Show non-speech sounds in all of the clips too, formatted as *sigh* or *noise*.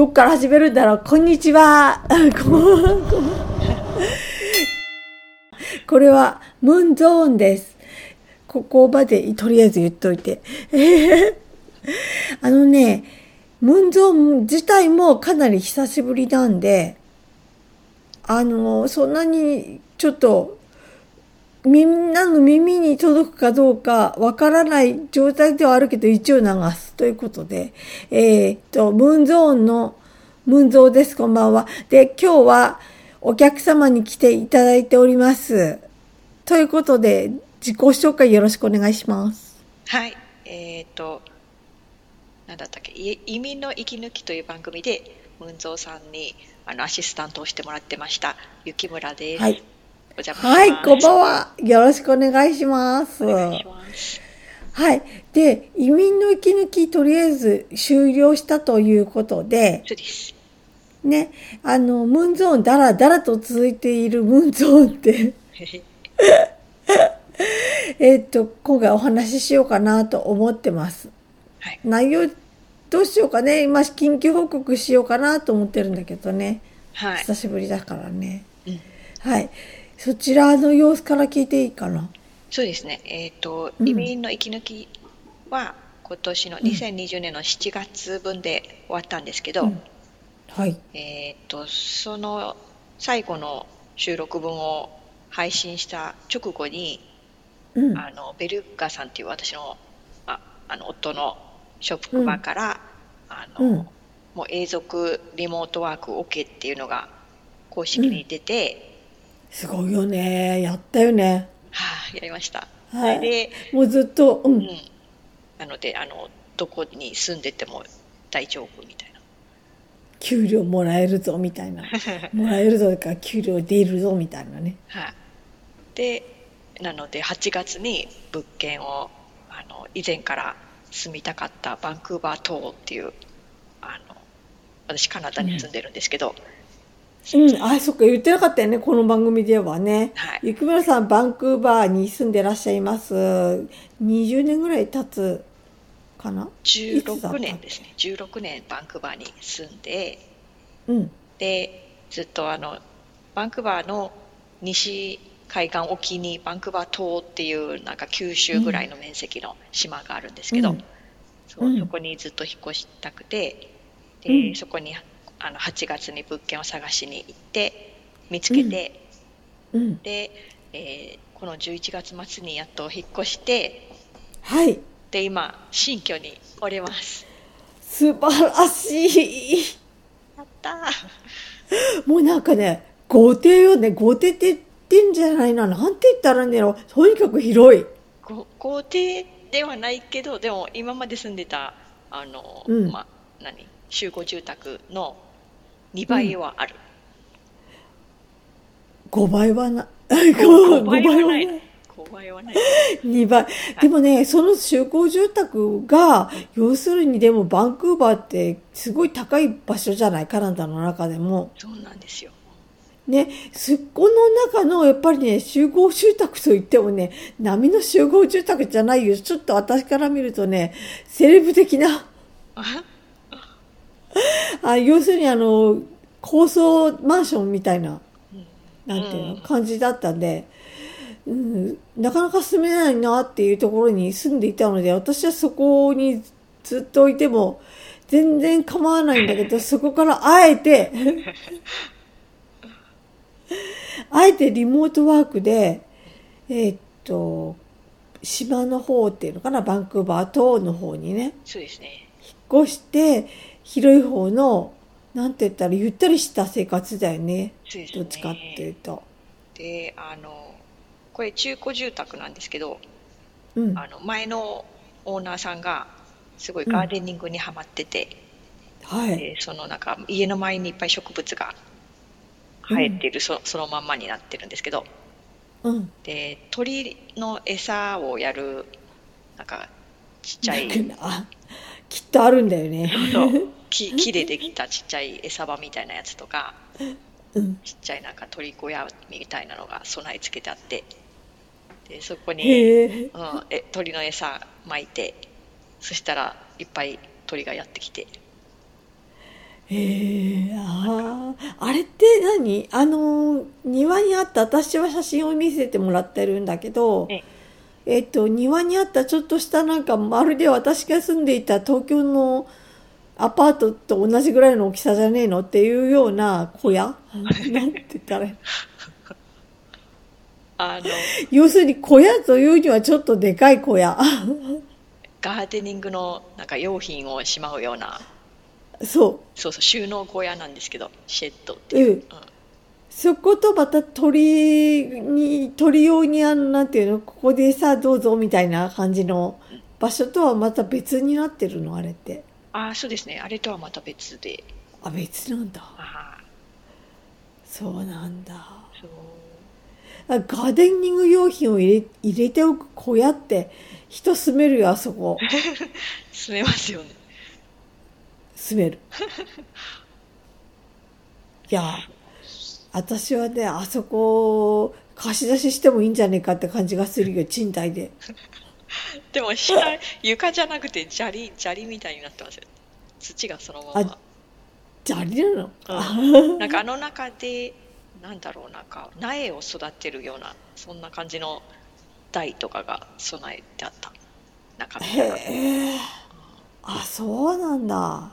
どっから始めるんだろう。こんにちは。*laughs* これは、ムーンゾーンです。ここまでとりあえず言っといて。*laughs* あのね、ムーンゾーン自体もかなり久しぶりなんで、あの、そんなにちょっとみんなの耳に届くかどうかわからない状態ではあるけど一応流すということで、えー、っと、ムーンゾーンのムーンゾーです。こんばんは。で、今日はお客様に来ていただいております。ということで、自己紹介よろしくお願いします。はい。えー、っと、なんだったっけ、移民の息抜きという番組で、ムーンゾーさんにあのアシスタントをしてもらってました、雪村です。はい。お邪魔します。はい、こんばんは。よろしくお願いします。お願いします。はい。で、移民の息抜き、とりあえず終了したということで、そうです。ね、あの、ムーンゾーン、だらだらと続いている *laughs* ムーンゾーンって *laughs* えっと、今回お話ししようかなと思ってます。はい、内容、どうしようかね。今、緊急報告しようかなと思ってるんだけどね。はい。久しぶりだからね。うん、はい。そちらの様子から聞いていいかな？そうですね。えっ、ー、と、移民の息抜きは、今年の2020年の7月分で終わったんですけど、うん、はい。えっ、と、その最後の収録分を配信した直後に、うん、あのベルガさんっていう私のああの夫の職場から、あのもう永続リモートワーク OK っていうのが公式に出て、すごいよね。やったよね。はあ、やりました。はい。で、もうずっと、うん。うん、なので、あの、どこに住んでても大丈夫みたいな。給料もらえるぞみたいな。*laughs* もらえるぞか、給料出るぞみたいなね。はい、で、なので、8月に物件を、あの、以前から住みたかったバンクーバー島っていう、あの、私カナダに住んでるんですけど、うんうん、あ、そっか、言ってなかったよね、この番組ではね。はい。雪村さん、バンクーバーに住んでらっしゃいます。20年ぐらい経つかな ?16 年ですね。16年バンクーバーに住んで、うん。で、ずっとあの、バンクーバーの西海岸沖にバンクーバー島っていうなんか九州ぐらいの面積の島があるんですけど、うん、そうそこにずっと引っ越したくて、で、うん、そこにあの8月に物件を探しに行って見つけて、うん。うん、で、えー、この11月末にやっと引っ越してはい。で今新居におります。素晴らしい。やったもうなんかね豪邸よね豪邸って言ってんじゃないな。なんて言ったらいいんだろう。とにかく広い。豪邸ではないけどでも今まで住んでたあの、うん、まあ何？集合住宅の2倍はある、うん、5倍はな5倍はない。5倍はない。2倍、でもねその集合住宅が要するにでもバンクーバーってすごい高い場所じゃないカナダの中でも。そうなんですよ。ね、すっこの中のやっぱりね集合住宅といってもね波の集合住宅じゃないよ。ちょっと私から見るとねセレブ的な *laughs* あ要するにあの高層マンションみたいな、なんていうの感じだったんで、うん、なかなか住めないなっていうところに住んでいたので私はそこにずっといても全然構わないんだけどそこからあえて *laughs* あえてリモートワークでえー、っと島の方っていうのかなバンクーバー島の方にねそうですね。引っ越して広い方のなんて言ったらゆったりした生活だよね、ね、どっちかっていうと。であのこれ中古住宅なんですけど、うん、あの前のオーナーさんがすごいガーデニングにはまってて、うん、はい、そのなんか家の前にいっぱい植物が生えてる、うん、そそのまんまになってるんですけど、うん、で鳥の餌をやるなんかちっちゃいきっとあるんだよね。そう木木でできたちっちゃい餌場みたいなやつとか、うん、ちっちゃいなんか鳥小屋みたいなのが備え付けてあって。でそこに、うん、え鳥の餌巻いてそしたらいっぱい鳥がやってきて。へえあああれって何？あの庭にあった私は写真を見せてもらってるんだけどえ。えっと庭にあったちょっとしたなんかまるで私が住んでいた東京のアパートと同じぐらいの大きさじゃねえのっていうような小屋？なんて言ったらあの、要するに小屋というにはちょっとでかい小屋。ガーデニングのなんか用品をしまうような、そそうそう、収納小屋なんですけど、シェッドってう、いう。うん、そことまた鳥に鳥用にあのなんていうの？ここでさどうぞみたいな感じの場所とはまた別になってるのあれってああ、そうですね。あれとはまた別で。あ別なんだそうなんだそう。あガーデニング用品を入れ入れておく小屋って人住めるよあそこ *laughs* 住めますよね。住める *laughs* いや私はねあそこ貸し出ししてもいいんじゃねえかって感じがするよ *laughs* 賃貸で *laughs* でも下、床じゃなくて砂利、砂利みたいになってますよね。土がそのままあ。砂利なの、うんなんかあの中で、なんだろう、なんか苗を育てるような、そんな感じの台とかが備えてあった。中。へえあそうなんだ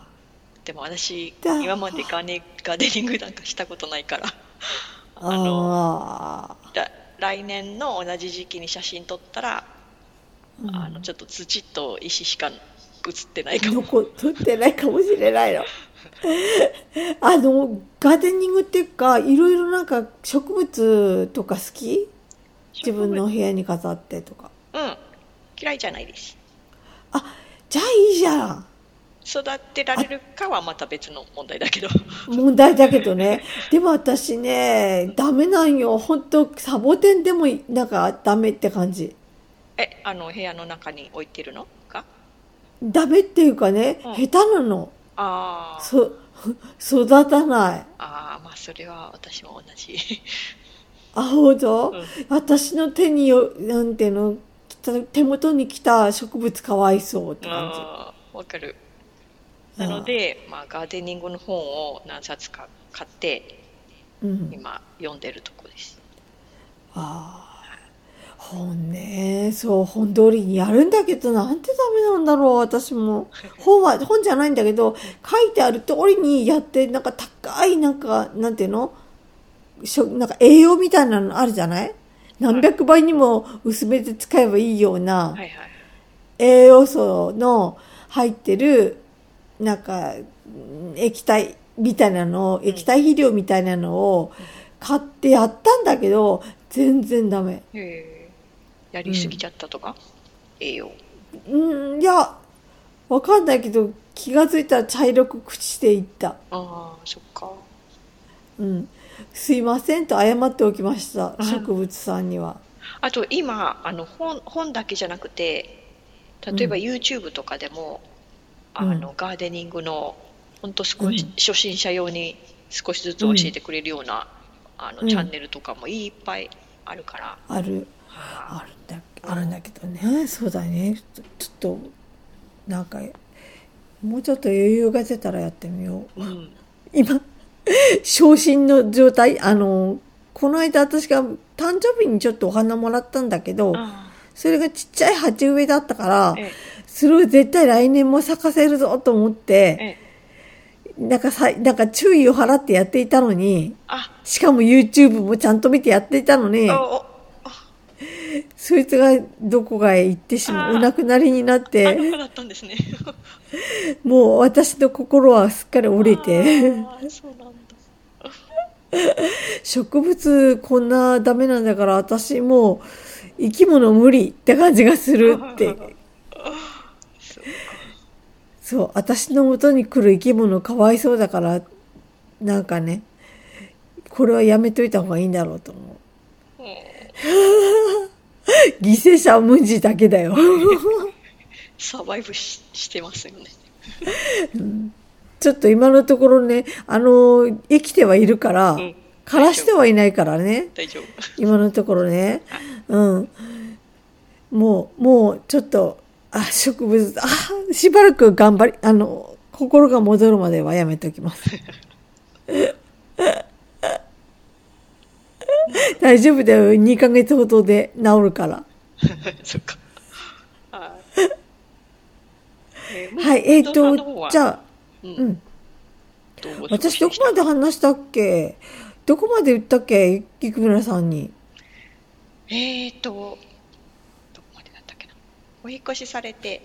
でも私、だ今までガーネガーデニングなんかしたことないから、あの、あだ来年の同じ時期に写真撮ったら、うん。あのちょっと土と石しか写ってないあかも。残ってないかもしれないの。*laughs* あのガーデニングっていうかいろいろなんか植物とか好き？自分の部屋に飾ってとか。うん、嫌いじゃないです。あじゃあいいじゃん。育てられるかはまた別の問題だけど。問題だけどね。でも私ねダメなんよ。本当サボテンでもなんかダメって感じえ、あの部屋の中に置いてるの？か？ダメっていうかね、うん。下手なの。あー。そ育たない。あー、まあそれは私も同じ。*laughs* あほど、うん。私の手によなんていうの？手元に来た植物かわいそうって感あーわかる。うんなので、まあガーデニングの本を何冊か買って、じ、うん、今読んでるとこです。ああ本ね。そう本通りにやるんだけどなんてダメなんだろう私も。*laughs* 本は本じゃないんだけど書いてある通りにやってなんか高いなんかなんていうの？なんか栄養みたいなのあるじゃない？何百倍にも薄めて使えばいいような。栄養素の入ってる、なんか、うん液体みたいなのを、液体肥料みたいなのを買ってやったんだけど、全然ダメ。やりすぎちゃったとか、栄養。うん、いや、わかんないけど、気がついたら茶色く朽ちていった。ああ、そっか。うん。すいませんと謝っておきました。うん植物さんには。あと今、あの本本だけじゃなくて、例えばうん YouTube とかでも、うんあのガーデニングの本当少し、うん初心者用に少しずつ教えてくれるような、あのうんチャンネルとかもいっぱいあるから、ある。はあるるんだけどね。そうだね。ちょっとなんかもうちょっと余裕が出たらやってみよう。いうん、今昇進の状態？あのこの間私が誕生日にちょっとお花もらったんだけどあそれがちっちゃい鉢植えだったからそれを絶対来年も咲かせるぞと思っえてえなんかさなんか注意を払ってやっていたのにあ。しかも YouTube もちゃんと見てやっていたのにそいつがどこかへ行ってしまう、お亡くなりになっあて、だったんですね。*laughs* もう私の心はすっかり折れて、あーそうなんだ。植物こんなダメなんだから私もう生き物無理って感じがするって。*laughs* そう私の元に来る生き物かわいそうだから、なんかね、これはやめといた方がいいんだろうと思う。*laughs* *laughs* 犠牲者は無事だけだよ。*laughs* サバイブししてますよねちょっと今のところね、あの、生きてはいるから、うん枯らしてはいないからね。大丈夫今のところね。うん。もう、もう、ちょっと、あ、植物、あ、しばらく頑張り、あの、心が戻るまではやめておきます。*laughs* *laughs* 大丈夫だよ。2ヶ月ほどで治るから。*laughs* そっか。はい、えっ、ー、と、じゃあ、うん。私どこまで話したっけ？どこまで言ったっけ？菊村さんに。えっ、ー、と、どこまでだったっけな？お引越しされて、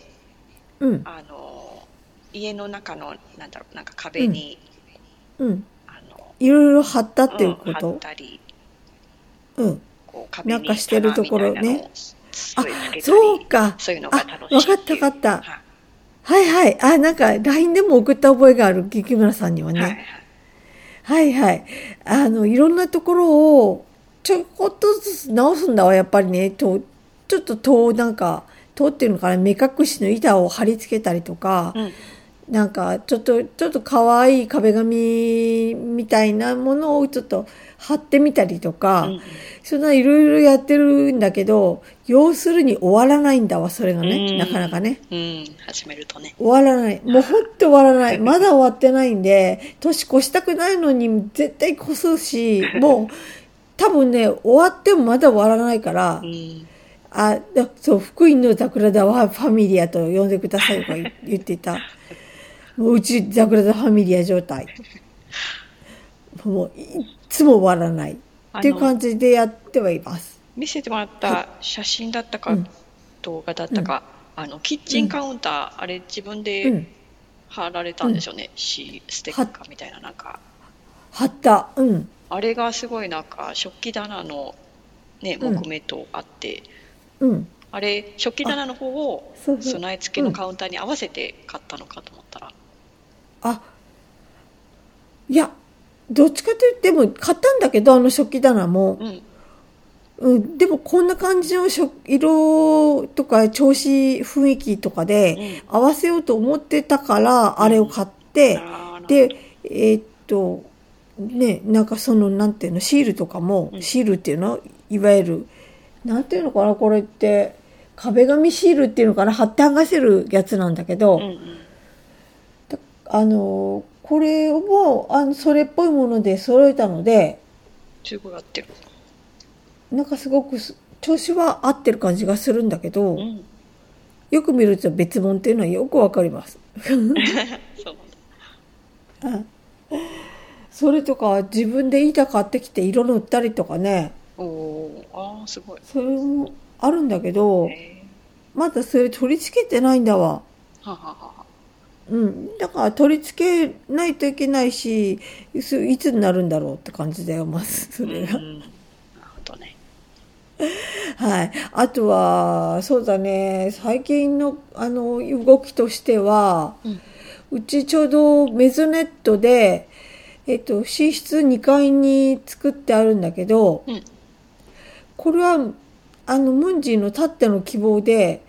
うん。あの、家の中の、なんだろう、なんか壁に、うん。うん、いろいろ貼ったっていうこと、うん、貼ったり、うん。こうなんかしてるところね。あ、そうか。そういうのが楽しい。わかったわかった。はいはい。あ、なんか LINE でも送った覚えがある、木村さんにはね。はい、はい、はい。あの、いろんなところをちょこっとずつ直すんだわ、やっぱりね。とちょっと戸なんか、戸っていうのかな、目隠しの板を貼り付けたりとか、うんなんか、ちょっと、ちょっと可愛い壁紙みたいなものをちょっと貼ってみたりとか、うん、そんないろいろやってるんだけど、要するに終わらないんだわ、それがね、なかなかね。うん、始めるとね。終わらない。もうほんと終わらない。*laughs* まだ終わってないんで、年越したくないのに絶対越すし、*laughs* もう、多分ね、終わってもまだ終わらないから、うん、あ、そう、福音の桜田はファミリアと呼んでくださいとか言ってた。*laughs* うちザクラザファミリア状態。もういつも終わらない。っていう感じでやってはいます。見せてもらった写真だったか、動画だったか、うん、あのキッチンカウンター、うん、あれ自分で貼られたんでしょうね、うん、ステッカーみたいななんか。貼った。うん。あれがすごいなんか食器棚のね木目とあって、うん、あれ食器棚の方を備え付けのカウンターに合わせて買ったのかと思ったら、あ、いや、どっちかというと、でも買ったんだけど、あの食器棚も。うん。うん、でもこんな感じの色とか調子雰囲気とかで合わせようと思ってたからあれを買って、うん、でえー、っとねなんかそのなんていうのシールとかも、うん、シールっていうの？いわゆるなんていうのかなこれって壁紙シールっていうのかな？貼って剥がせるやつなんだけど、うんうん。あの、これを、あの、それっぽいもので揃えたので、すごい合ってる。なんかすごく調子は合ってる感じがするんだけど、うん、よく見ると別物っていうのはよくわかります。*laughs* そうなんだ。それとか自分で板買ってきて色塗ったりとかね。おお、ああすごい。それもあるんだけど、まだそれ取り付けてないんだわ。はははうん、だから取り付けないといけないしいつになるんだろうって感じだよまずそれが。なるほどね。はい。あとは、そうだね、最近の、あの、動きとしては、うん、うちちょうどメゾネットで、えっと、寝室2階に作ってあるんだけど、うん、これは、あの、ムンジーのたっての希望で、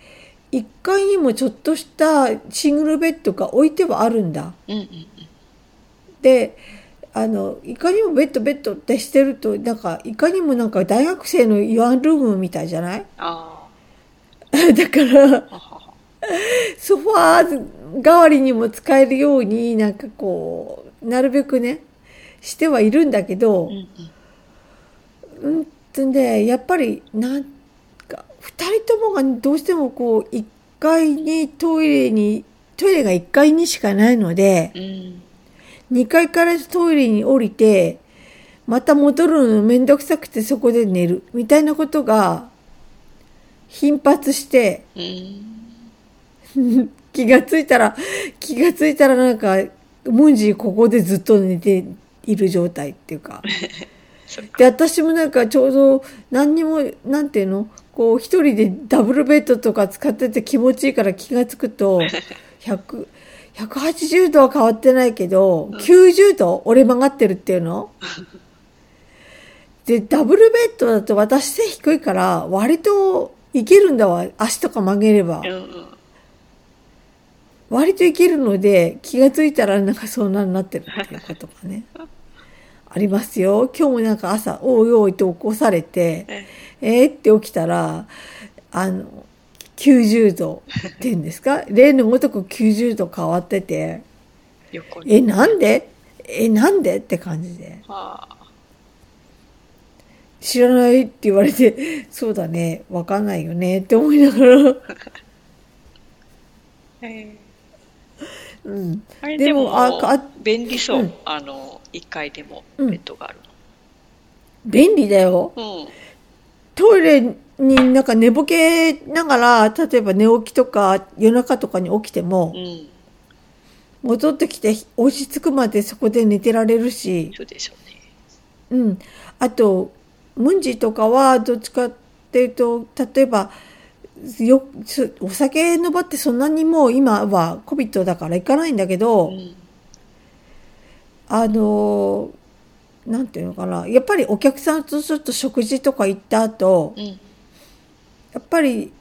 1階にもちょっとしたシングルベッドが置いてはあるんだ。うんうんうん、であのいかにもベッドベッドってしてるとなんかいかにもなんか大学生のワンルームみたいじゃない？だからソファー代わりにも使えるようになんかこうなるべくねしてはいるんだけど、うんうん、うんでやっぱりなん二人ともがどうしてもこう、一階にトイレに、トイレが一階にしかないので、二、うん、階からトイレに降りて、また戻るのめんどくさくてそこで寝る、みたいなことが頻発して、うん、*laughs* 気がついたら、気がついたらなんか、ムンジーここでずっと寝ている状態っていうか。*laughs* で、私もなんかちょうど何にも、なんていうの？こう一人でダブルベッドとか使ってて気持ちいいから気がつくと、*laughs* 100、180度は変わってないけど、90度折れ曲がってるっていうの？で、ダブルベッドだと私背低いから割といけるんだわ。足とか曲げれば。割といけるので気がついたらなんかそんなになってるっていうことがね。*laughs* ありますよ。今日もなんか朝、おいおいと起こされて、えー、って起きたら、あの、90度っていうんですか？*laughs* 例のごとく90度変わってて、横え、に。なんで？え、なんで？って感じで。はあ、知らないって言われて、そうだね、わかんないよねって思いながら。*laughs* えうん。ーあれでもあか便利そう。うんあの、1階でもうんベッドがある便利だよ。の。うん。トイレになんか寝ぼけながら、例えば寝起きとか夜中とかに起きてもう、ん。戻ってきて落ち着くまでそこで寝てられるし、そうでしょうね。うん。あと、ムンジとかはどっちかっていうと、例えば、よ、すお酒の場ってそんなにもう今は COVID だから行かないんだけど、うん。あの、なんていうのかな。やっぱりお客さんとちょっと食事とか行った後、うん。やっぱり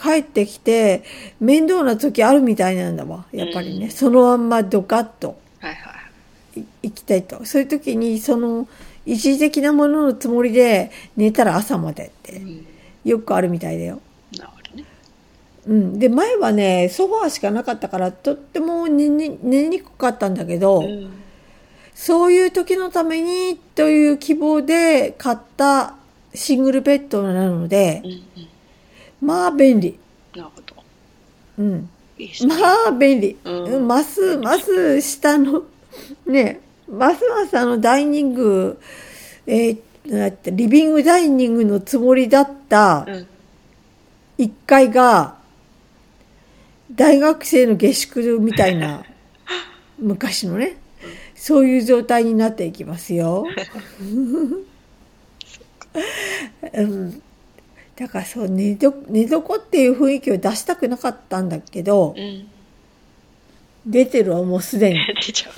帰ってきて面倒な時あるみたいなんだわ。やっぱりね。うんそのまんまドカッとはいはい。い行きたいと。そういう時にその一時的なもののつもりで寝たら朝までってうん。よくあるみたいだよ。なるほどね。うん。で、前はね、ソファーしかなかったからとっても寝に寝にくかったんだけど、うん。そういう時のためにという希望で買ったシングルベッドなのでう、ん。うん。まあ便利。なるほど。うん。いい。まあ便利。うんうんますます下の、ね、ますますあのダイニング、えーリビングダイニングのつもりだったうん。1階が、大学生の下宿みたいな、昔のね、そういう状態になっていきますよ。*laughs* うん、だからそう寝ど寝床っていう雰囲気を出したくなかったんだけどうん。出てるわもうすでに *laughs* 出ちゃう。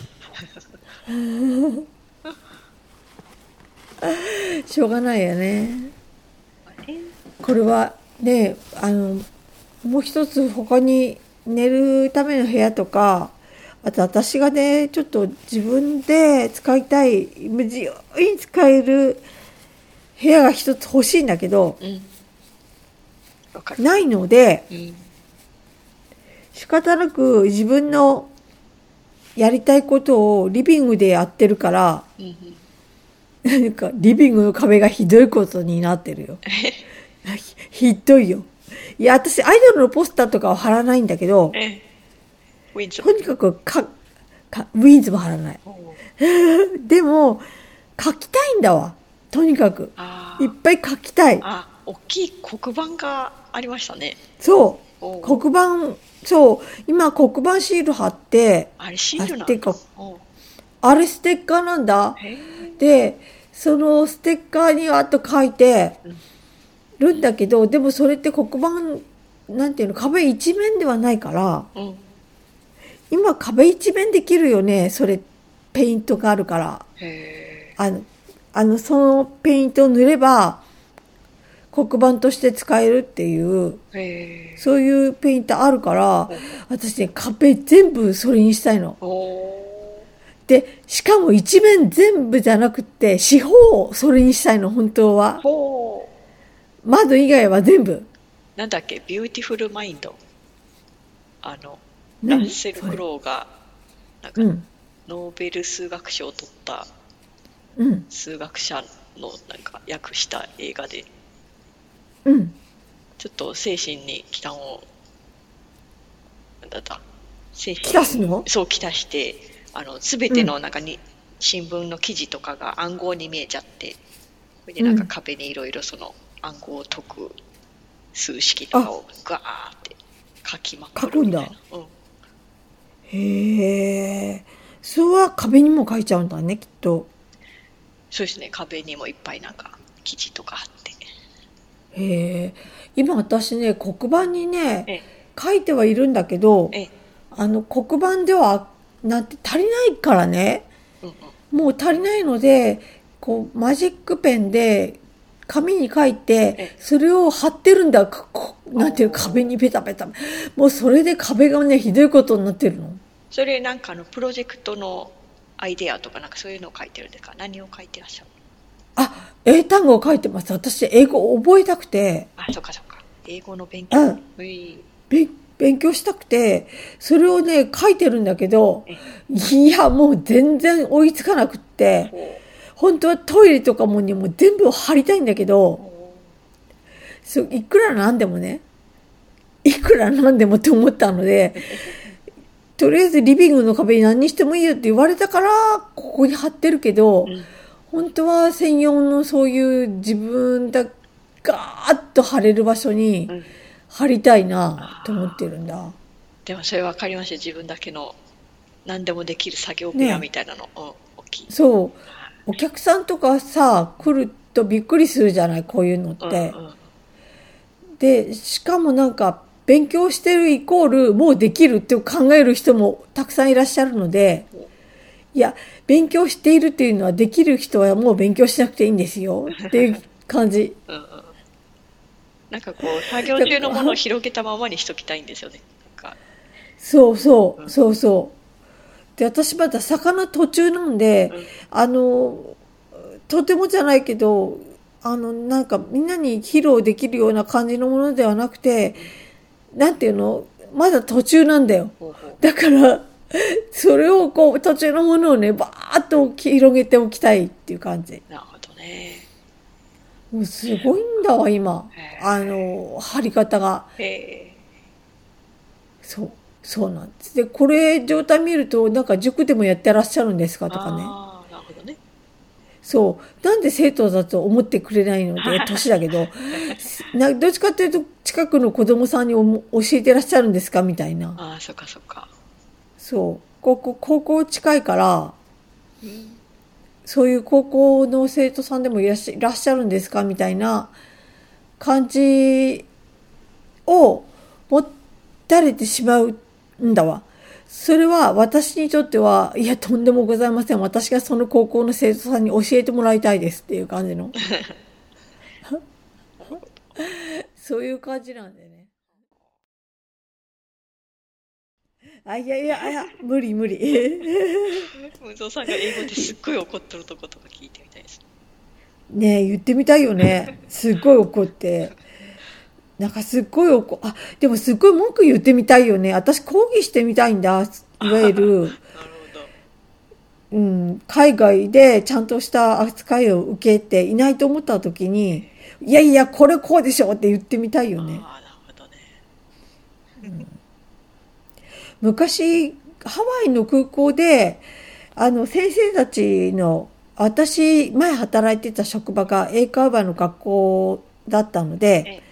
しょうがないよねえこれはねあのもう一つ他に寝るための部屋とかあと私がねちょっと自分で使いたい自由に使える部屋が一つ欲しいんだけどうん。ないのでうん。仕方なく自分のやりたいことをリビングでやってるからうんうん。なんかリビングの壁がひどいことになってるよ *laughs* ひひどいよいや私アイドルのポスターとかは貼らないんだけどえウィンズとにかくかかウィンズも貼らない。*laughs* でも書きたいんだわ。とにかく。あいっぱい書きたい。あ、大きい黒板がありましたね。そう。黒板そう。今黒板シール貼ってあれシールなんだ。あれステッカーなんだ。でそのステッカーにあと書いてるんだけどでもそれって黒板なんていうの壁一面ではないからうん。今壁一面できるよねそれペイントがあるから。あのあのそのペイントを塗れば黒板として使えるっていう。そういうペイントあるから私ね壁全部それにしたいのでしかも一面全部じゃなくって四方をそれにしたいの本当は。窓以外は全部なんだっけ、ビューティフルマインド。あの、ラ何ッセル・クロウが、なんか、うん。ノーベル数学賞を取ったうん。数学者のなんか訳した映画で、うん。ちょっと精神に忌憚を、なんだった、精神すの？そう、きたして、あの、すべてのなんかに、新聞の記事とかが暗号に見えちゃって、それでなんかうん。壁にいろいろその暗号を解く数式とかをガーって書きまくるみたいな。うん。へえそれは壁にも書いちゃうんだねきっと。そうですね、壁にもいっぱいなんか記事とかあって。へえ今私ね黒板にねえ書いてはいるんだけどえ、え。え、あの黒板ではなんて足りないからね。うんうん。もう足りないのでこうマジックペンで紙に書いてええ。それを貼ってるんだ。なんていう壁にペタペタ。もうそれで壁がねひどいことになってるの。それなんかあのプロジェクトのアイデアとかなんかそういうのを書いてるんですか？何を書いてらっしゃるあ英単語を書いてます。私英語覚えたくて。あそっかそっか。英語の勉強。うん。うい。勉強したくて、それをね、書いてるんだけど、いや、もう全然追いつかなくって、本当はトイレとかもにも全部貼りたいんだけど、そいくらなんでもね、いくらなんでもって思ったので、とりあえずリビングの壁に何にしてもいいよって言われたから、ここに貼ってるけど、本当は専用のそういう自分だ、ガーッと貼れる場所に貼りたいなと思ってるんだ。でもそれ分かりました。自分だけの何でもできる作業部屋みたいなの、ね、大きい。そう。お客さんとかさ、来るとびっくりするじゃない、こういうのって。で、しかもなんか、勉強してるイコール、もうできるって考える人もたくさんいらっしゃるので、いや、勉強しているっていうのは、できる人はもう勉強しなくていいんですよっていう感じ。*laughs* なんかこう、作業中のものを広げたままにしときたいんですよね。そうそう、そうそう。で、私まだ魚途中なんで、うん、あの、とてもじゃないけど、あの、なんかみんなに披露できるような感じのものではなくて、なんていうの？まだ途中なんだよ。だから、それをこう、途中のものをね、バーッと広げておきたいっていう感じ。なるほどね。もうすごいんだわ、今。あの、貼り方が。そう。そうなんです。で、これ状態見ると、なんか塾でもやってらっしゃるんですかとかね。なるほどね。そう。なんで生徒だと思ってくれないので、*laughs* 年だけど、などっちかっていうと、近くの子供さんに教えてらっしゃるんですかみたいな。ああ、そっかそっか。そう。高校、高校近いから、うん、そういう高校の生徒さんでもいらっしゃるんですかみたいな感じを持たれてしまうんだわ。それは私にとっては、いや、とんでもございません。私がその高校の生徒さんに教えてもらいたいですっていう感じの。*laughs* そういう感じなんでね。あ、いやいや、いや、無理無理。*laughs* 無造さんが英語ですっごい怒ってるとことか聞いてみたいです。ねえ、言ってみたいよね。すっごい怒って。なんかすっごい怒、あ、でもすっごい文句言ってみたいよね。私抗議してみたいんだ。いわゆる。*laughs* うん、海外でちゃんとした扱いを受けていないと思った時に、いやいや、これこうでしょって言ってみたいよね。うん、昔、ハワイの空港で、あの、先生たちの、私、前働いてた職場が英会話の学校だったので、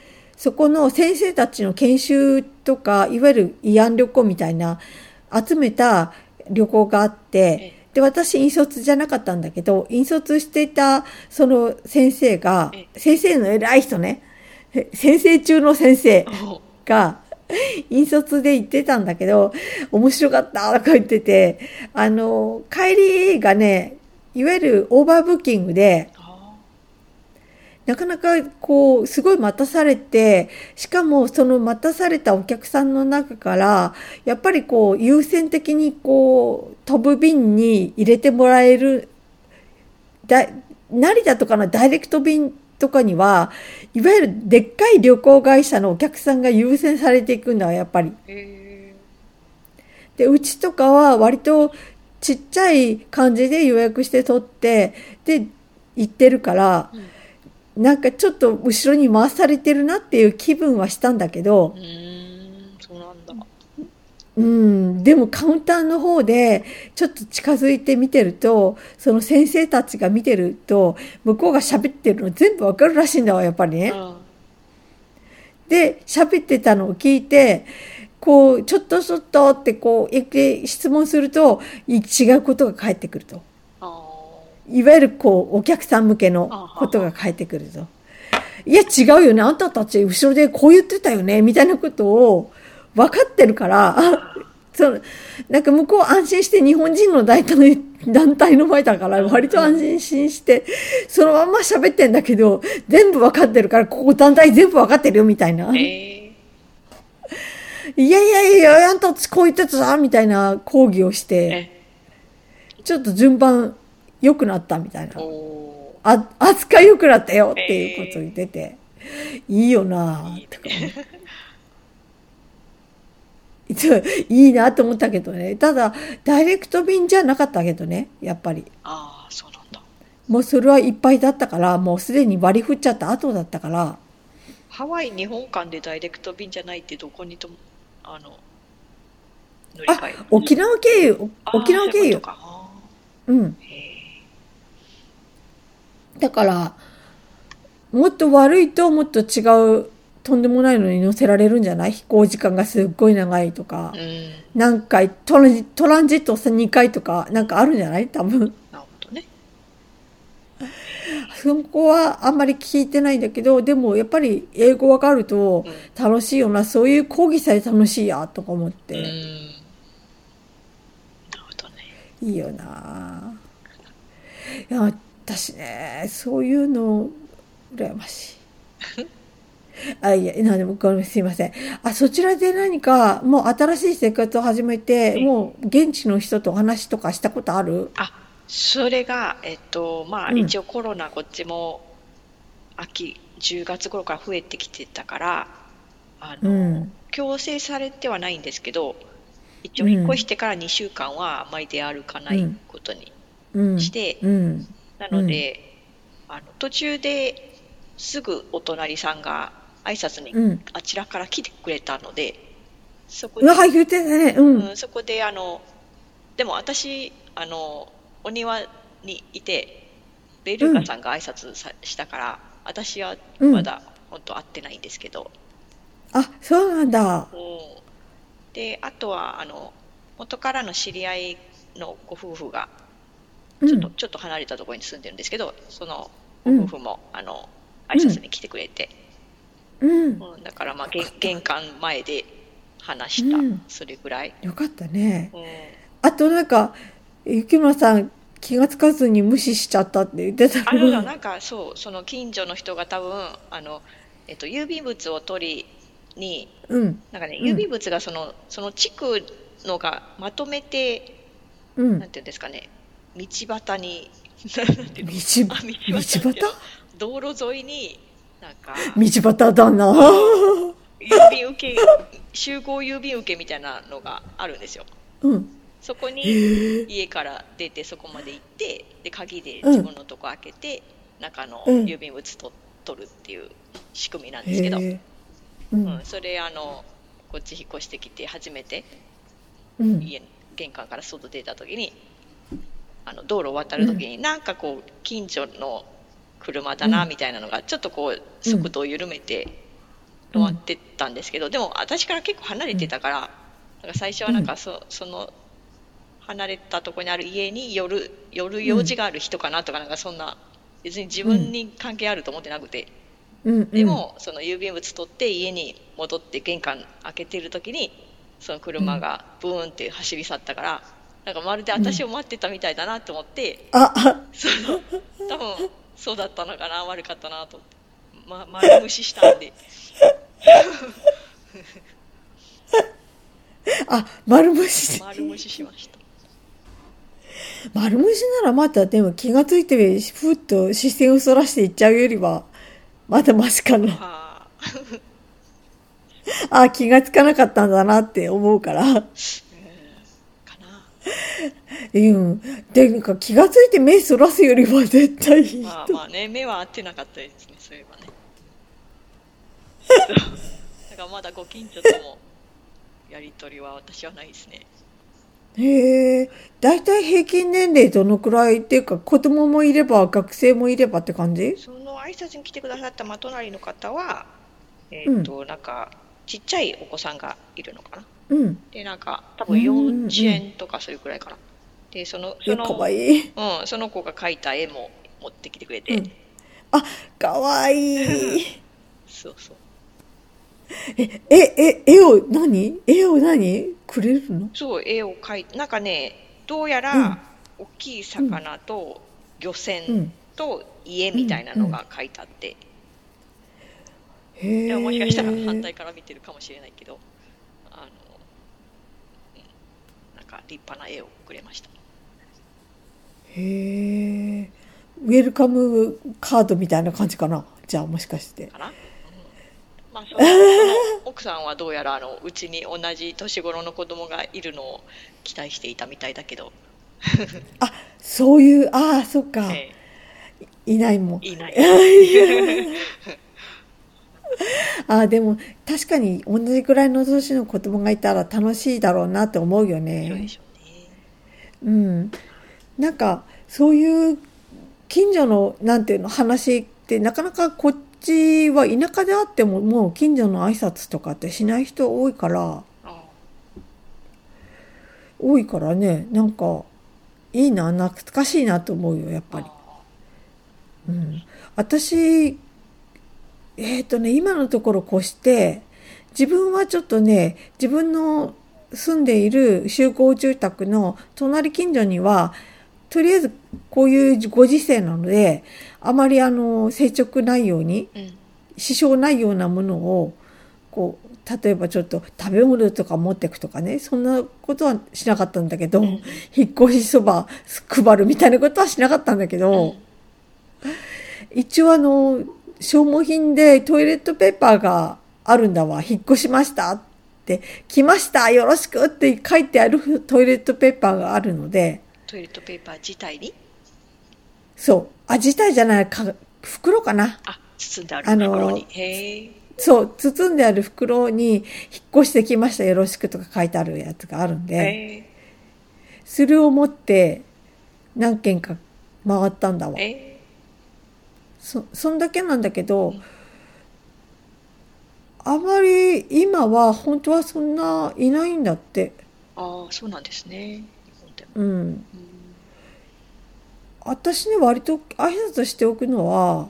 そこの先生たちの研修とか、いわゆる慰安旅行みたいな、集めた旅行があって、で、私、引率じゃなかったんだけど、引率していた、その先生が、先生の偉い人ね、先生中の先生が、引率で言ってたんだけど、面白かったとか言ってて、あの、帰りがね、いわゆるオーバーブッキングで、なかなかこう、すごい待たされて、しかもその待たされたお客さんの中から、やっぱりこう、優先的にこう、飛ぶ便に入れてもらえる、だ、成田とかのダイレクト便とかには、いわゆるでっかい旅行会社のお客さんが優先されていくんだやっぱり。で、うちとかは割とちっちゃい感じで予約して取って、で、行ってるから、うんなんかちょっと後ろに回されてるなっていう気分はしたんだけど、うん、そうなんだ。うん、でもカウンターの方でちょっと近づいて見てると、その先生たちが見てると、向こうが喋ってるの全部わかるらしいんだわ、やっぱりね。うん、で、喋ってたのを聞いて、こう、ちょっとちょっとってこう、質問すると、違うことが返ってくると。いわゆるこう、お客さん向けのことが返ってくると。いや、違うよね。あんたたち後ろでこう言ってたよね。みたいなことを分かってるから、*laughs* その、なんか向こう安心して日本人の団体の団体の前だから割と安心して、そのまんま喋ってんだけど、全部分かってるから、ここ団体全部分かってるよ、みたいな。いやいやいや、あんたたちこう言ってたさ、みたいな講義をして、ちょっと順番良くなったみたいな。あ、扱い良くなったよっていうことを言ってて、いいよなぁ、とか。*laughs* いいなと思ったけどね。ただ、ダイレクト便じゃなかったけどね、やっぱり。ああ、そうなんだ。もうそれはいっぱいだったから、もうすでに割り振っちゃった後だったから。ハワイ、日本間でダイレクト便じゃないってどこにとも、あの、あ、沖縄経由、沖縄経由。うん。だから、もっと悪いともっと違うとんでもないのに乗せられるんじゃない？飛行時間がすっごい長いとか、うん、何回トランジトランジット2回とかなんかあるんじゃない？多分。なるほどね。*laughs* そこはあんまり聞いてないんだけど、でもやっぱり英語わかると楽しいよな、うん、そういう講義さえ楽しいやとか思って。うん、なるほどね。いいよな。いや、私ね、そういうの羨ましい。*laughs* あ、いや、なでも、ごめん、すいません。あ、そちらで何か、もう新しい生活を始めて、もう現地の人とお話とかしたことある？あ、それが、えっと、まあ、一応コロナこっちも、秋、10月頃から増えてきてたから、あの、うん、強制されてはないんですけど、一応引っ越してから2週間はあまり出歩かないことにして、うん。うん、なので、あの途中ですぐお隣さんが挨拶にあちらから来てくれたので、そこで、言ってたね、うん、うん、そこであのでも私あのお庭にいてベルーガさんが挨拶さ、したから私はまだ本当会ってないんですけど、あそうなんだ、う。ん、であとはあの元からの知り合いのご夫婦がちょっと、ちょっと離れたところに住んでるんですけどそのご夫婦も、あの挨拶に来てくれて、うん、うん、だからまあ玄関前で話した、うん、それぐらい。よかったね、うん、あとなんか雪村さん気が付かずに無視しちゃったって言ってたけど。あなんかそうその近所の人が多分あの、えっと、郵便物を取りに、うん、なんかね郵便物がその,、その地区のがまとめて、うん、なんていうんですかね道端に道道端道路沿いになんか道端だな。郵便受け集合郵便受けみたいなのがあるんですよ、うん、そこに家から出てそこまで行ってで鍵で自分のとこ開けて、うん、中の郵便物と、取るっていう仕組みなんですけど、うん、うん、それあのこっち引っ越してきて初めて、家玄関から外出た時にあの道路を渡る時に、うん、なんかこう近所の車だなみたいなのがちょっとこう速度を緩めて止まってったんですけど、でも私から結構離れてたから、なんか最初はなんかそその離れたところにある家に寄る寄る用事がある人かなとかなんかそんな別に自分に関係あると思ってなくて、うん、でもその郵便物取って家に戻って玄関開けてる時にその車がブーンって走り去ったから、なんかまるで私を待ってたみたいだなと思って、うん、あ。その多分そうだったのかな悪かったなと思って、ま、丸無視したんで。*laughs* あ丸無視。丸無視しました。丸無視ならまたでも気が付いてふっと視線をそらしていっちゃうよりはまだマシかな。あ *laughs* 気が付かなかったんだなって思うからうん。で、か気がついて目そらすよりは絶対いいまあまあね、目は合ってなかったですね、そういえばね。だからまだご近所ともやりとりは私はないですね。へえ、大体平均年齢どのくらいっていうか、子供もいれば学生もいればって感じ？その挨拶に来てくださったま隣の方は、えっ、ー、と、うん、なんか、ちっちゃいお子さんがいるのかな。うん。で、なんか、多分幼稚園とかそういうくらいかな。でそのそのかわい。い、うん、その子が描いた絵も持ってきてくれて、うん、あかわい。い *laughs* そうそう。えええ絵を何？絵を何？くれるの？そう絵を描いてなんかねどうやら、大きい魚と漁船と家みたいなのが書いてあって、うん、でももしかしたら反対から見てるかもしれないけどあの、なんか立派な絵をくれました。へえ。ウェルカムカードみたいな感じかな？じゃあもしかして。かな、うん、まあその奥 *laughs* 奥さんはどうやらあのうちに同じ年頃の子供がいるのを期待していたみたいだけど。あそういうああそっか、ええ、いないもん。いない *laughs* *laughs* あでも確かに同じぐらいの年の子供がいたら楽しいだろうなって思うよね。うん、なんかそういう近所のなんていうの話ってなかなかこっちは田舎であってももう近所の挨拶とかってしない人多いから多いからねなんかいいな懐かしいなと思うよやっぱり。うん、私えっ、ー、とね、今のところ越して、自分はちょっとね、自分の住んでいる集合住宅の隣近所には、とりあえずこういうご時世なので、あまりあの、接触ないように、うん、支障ないようなものを、こう、例えばちょっと食べ物とか持ってくとかね、そんなことはしなかったんだけど、うん、引っ越しそば配るみたいなことはしなかったんだけど、うん、一応あの、消耗品でトイレットペーパーがあるんだわ。引っ越しましたって、来ましたよろしくって書いてあるトイレットペーパーがあるので。トイレットペーパー自体に？そう。あ、自体じゃない、か袋かな。あ、包んである袋に。へそう、包んである袋に、引っ越してきましたよろしくとか書いてあるやつがあるんで、それを持って何軒か回ったんだわ。そそんだけなんだけど、あまり今は本当はそんないないんだって。ああそうなんですね。うん、うん、私ね割と挨拶しておくのは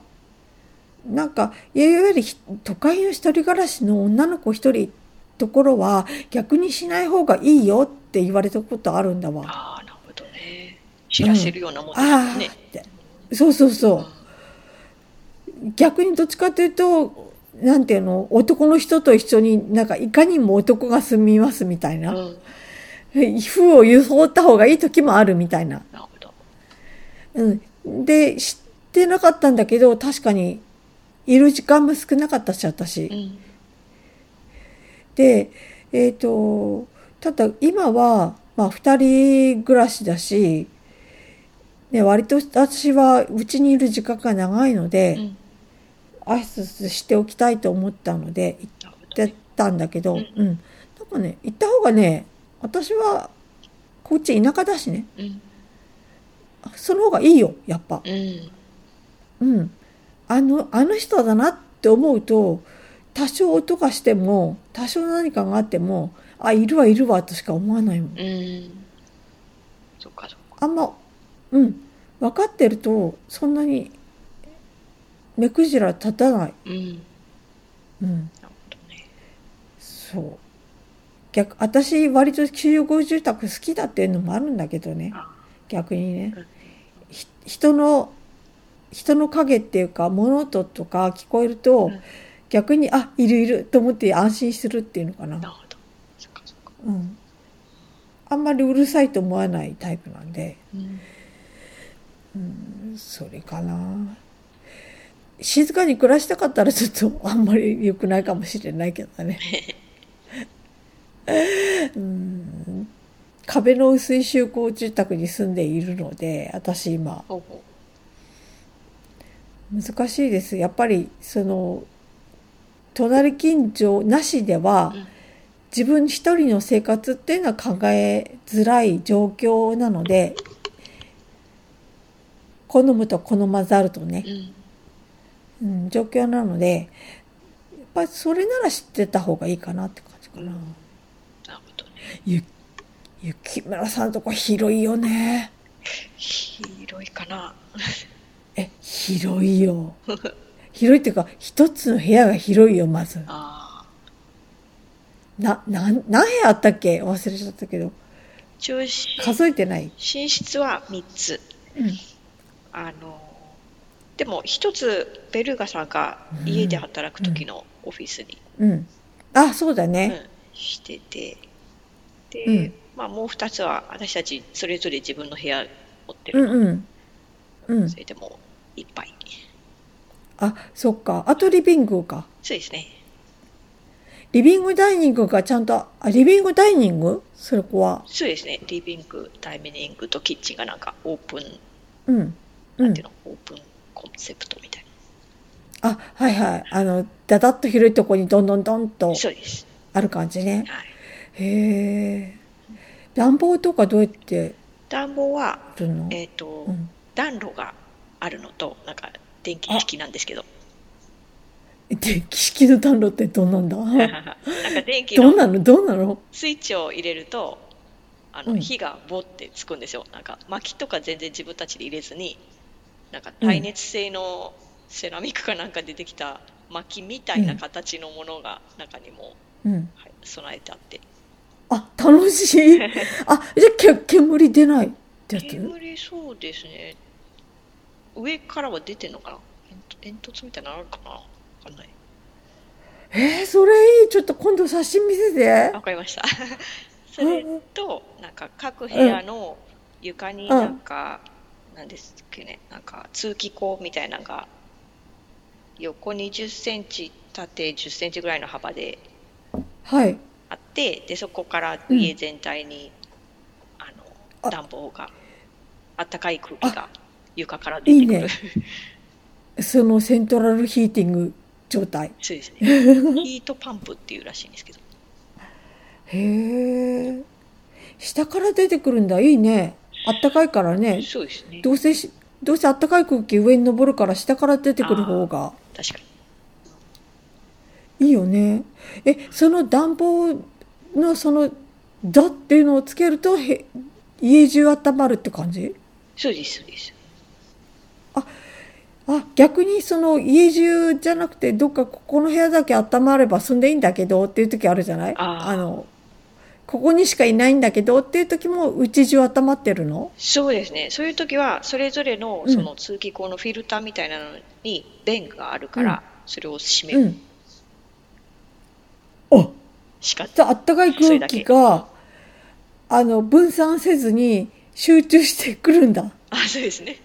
なんかいわゆる都会の一人暮らしの女の子一人ところは逆にしない方がいいよって言われたことあるんだわ。ああなるほどね。知らせるようなもんですね、うん、そうそうそう、うん逆にどっちかというと、なんていうの、男の人と一緒になんかいかにも男が住みますみたいな。うん、風を装った方がいい時もあるみたいな。なるほど。うん。で、知ってなかったんだけど、確かに、いる時間も少なかったし、私。うん、で、えっ、ー、と、ただ今は、まあ二人暮らしだし、ね、割と私はうちにいる時間が長いので、うん挨拶しておきたいと思ったので行ってたんだけど、うん、うん、なんかね行った方がね私はこっち田舎だしね、うん、その方がいいよやっぱ、うん、うん、あのあの人だなって思うと多少音がしても多少何かがあってもあいるわいるわとしか思わないもん、うん、あんまうん。分かってるとそんなに目くじら立たない。うん。うん。なるほどね。そう。逆、私割と集合住宅好きだっていうのもあるんだけどね。逆にね。人の、人の影っていうか、物音とか聞こえると、うん、逆に、あ、いるいると思って安心するっていうのかな。なるほど。そっかそっか。うん。あんまりうるさいと思わないタイプなんで。うん、うん、それかな。静かに暮らしたかったらちょっと *laughs* あんまり良くないかもしれないけどね。うん。壁の薄い集合住宅に住んでいるので私今。難しいです。やっぱりその隣近所なしでは、自分一人の生活っていうのは考えづらい状況なので好むと好まざるとね、うんうん、状況なのでやっぱりそれなら知ってた方がいいかなって感じかな。なるほどね。ゆ雪村さんのとこ広いよね。広いかな。え広いよ。広いっていうか一つの部屋が広いよまず。あな何何部屋あったっけ？忘れちゃったけど。数えてない？寝室は3つ。うん、あのでも一つベルガさんが家で働く時のオフィスに、うん、うん、あそうだね、うん、してて。で、うん、まあもう二つは私たちそれぞれ自分の部屋持ってる。の、うん。うん、それでもいっぱいあそっか。あとリビングか。そうですね。リビングダイニングがちゃんと、あ、リビングダイニング？そこは。そうですね。リビング、ダイニングとキッチンがなんかオープン、うん。なんていうの、オープンコンセプトみたいな。あ、はいはい。あの、だだっと広いとこにどんどんどんと。ある感じね。はい。へえ。暖房とかどうやって暖房は、えっ、ー、と、うん、暖炉があるのと、なんか電気式なんですけど。電気式の暖炉ってどんなんだ？*laughs* なんか電気のどうなの？どうなの？スイッチを入れるとあの、火がボってつくんですよなんか薪とか全然自分たちで入れずになんか耐熱性のセラミックかなんかでできた薪みたいな形のものが中にも、うん。はい、備えてあって。あ楽しい。あじゃあ煙出ないってやつ？煙そうですね。上からは出てんのかな？煙突みたいなのあるかな？かんない。えー、それいい。ちょっと今度写真見せて。わかりました。*laughs* それと、なんか各部屋の床になんか、うん、なんですっけね、なんか通気口みたいなのが、横に10センチ、縦10センチぐらいの幅で、はい。あって、で、そこから家全体に、うん、あ。の、暖房が、あったかい空気が床から出てくる。いいね、*laughs* そのセントラルヒーティング状態。そうですね。*laughs* ヒートパンプっていうらしいんですけど。へえ下から出てくるんだ。いいねあったかいからね。そうですね。どうせどうせあったかい空気上に登るから下から出てくる方が。確かに。いいよね。えその暖房のその「だ」っていうのをつけるとへ家中温まるって感じ？そうですそうです。あ逆にその家中じゃなくてどっかここの部屋だけ温まれば住んでいいんだけどっていう時あるじゃない？あのここにしかいないんだけどっていう時もうち中温まってるの？そうですね。そういう時はそれぞれのその通気口のフィルターみたいなのに弁があるから、それを閉める、うん、あ。しかあったかい空気があの分散せずに集中してくるんだ。あそうですね。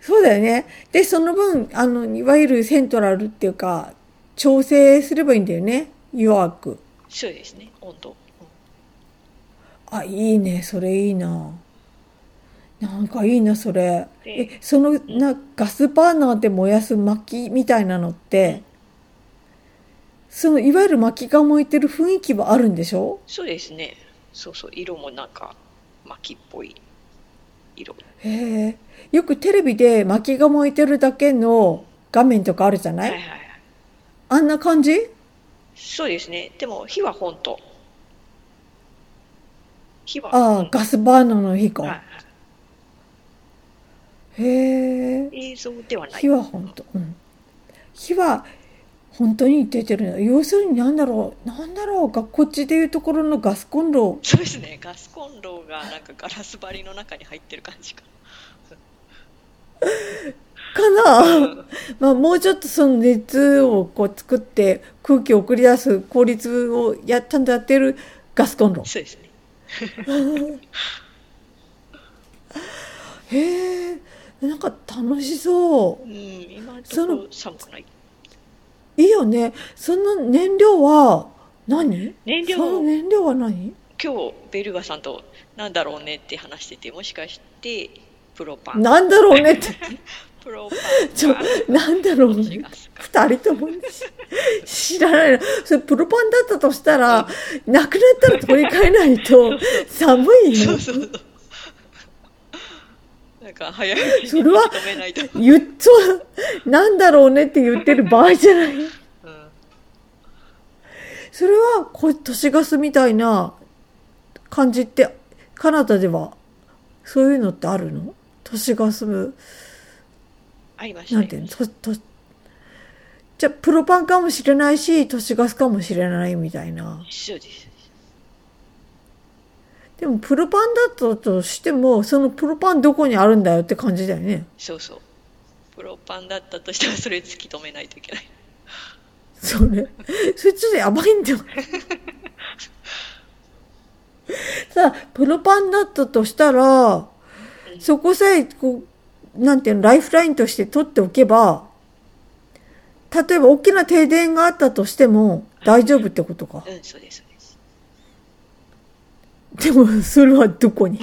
そうだよね。で、その分、あの、いわゆるセントラルっていうか、調整すればいいんだよね。弱く。そうですね。温度。うん、あ、いいね。それいいな。なんかいいな、それ。え、その、な、ガスバーナーで燃やす薪みたいなのって、うん、その、いわゆる薪が燃えてる雰囲気はあるんでしょ？そうですね。そうそう。色もなんか、薪っぽい色。へえ。よくテレビで薪が燃えてるだけの画面とかあるじゃない,、はいはいはい、あんな感じ？そうですね。でも火は本当。火は。ああ、ガスバーナーの火か。はいはい、へえ。映像ではない。火は本当。うん。火は本当に出てるの。要するに何だろう。何だろうか。こっちでいうところのガスコンロ。そうですね。ガスコンロがなんかガラス張りの中に入ってる感じか。かな、まあ、もうちょっとその熱をこう作って空気を送り出す効率をやちゃんとやってるガスコンロ。そうですね。へえ、なんか楽しそう。うん、今その寒くない。いいよね。その燃料は何？燃料その燃料は何？今日ベルガさんとなんだろうねって話しててもしかしてプロパン。なんだろうねって。*laughs* ちょ、なんだろうね。二人とも知らないの。それプロパンだったとしたら、うん、なくなったら取り替えないと寒いよ。そうそうそう。なんか早いそれは、言っと、なんだろうねって言ってる場合じゃない？うん、それは、こ都市ガスみたいな感じって、カナダではそういうのってあるの？都市ガスありました、なんていうの？ととじゃあプロパンかもしれないし都市ガスかもしれないみたいな。そうです。でもプロパンだったとしてもそのプロパンどこにあるんだよって感じだよね。そうそう。プロパンだったとしたらそれ突き止めないといけない。それ？それちょっとやばいんだよ *laughs* さあプロパンだったとしたらそこさえこうなんていうのライフラインとして取っておけば例えば大きな停電があったとしても大丈夫ってことか。うん、そうです、そうです。でも、それはどこに？*laughs* い